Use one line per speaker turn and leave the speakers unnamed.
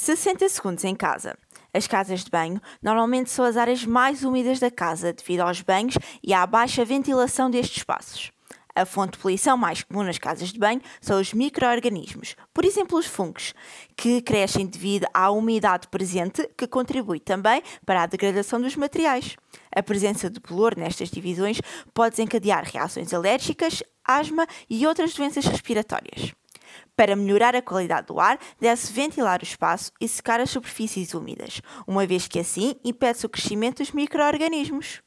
60 segundos em casa. As casas de banho normalmente são as áreas mais úmidas da casa devido aos banhos e à baixa ventilação destes espaços. A fonte de poluição mais comum nas casas de banho são os micro-organismos, por exemplo, os fungos, que crescem devido à umidade presente, que contribui também para a degradação dos materiais. A presença de bolor nestas divisões pode desencadear reações alérgicas, asma e outras doenças respiratórias. Para melhorar a qualidade do ar, deve-se ventilar o espaço e secar as superfícies úmidas, uma vez que assim impede-se o crescimento dos micro-organismos.